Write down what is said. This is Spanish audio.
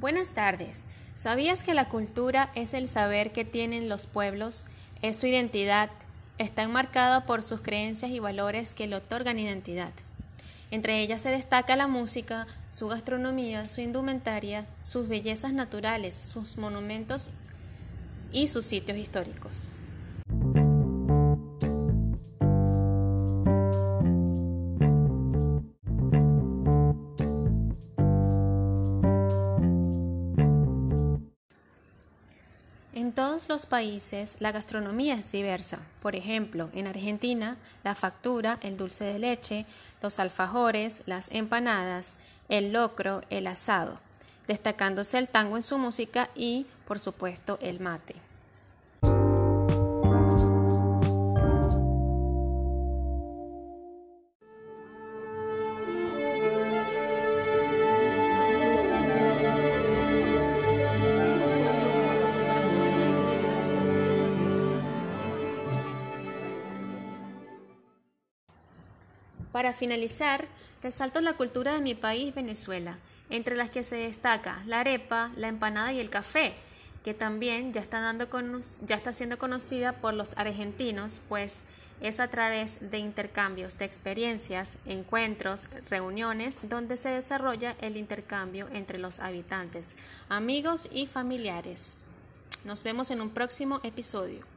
Buenas tardes. ¿Sabías que la cultura es el saber que tienen los pueblos? Es su identidad. Está enmarcada por sus creencias y valores que le otorgan identidad. Entre ellas se destaca la música, su gastronomía, su indumentaria, sus bellezas naturales, sus monumentos y sus sitios históricos. En todos los países la gastronomía es diversa. Por ejemplo, en Argentina la factura, el dulce de leche, los alfajores, las empanadas, el locro, el asado, destacándose el tango en su música y, por supuesto, el mate. Para finalizar, resalto la cultura de mi país, Venezuela, entre las que se destaca la arepa, la empanada y el café, que también ya está, ya está siendo conocida por los argentinos, pues es a través de intercambios de experiencias, encuentros, reuniones, donde se desarrolla el intercambio entre los habitantes, amigos y familiares. Nos vemos en un próximo episodio.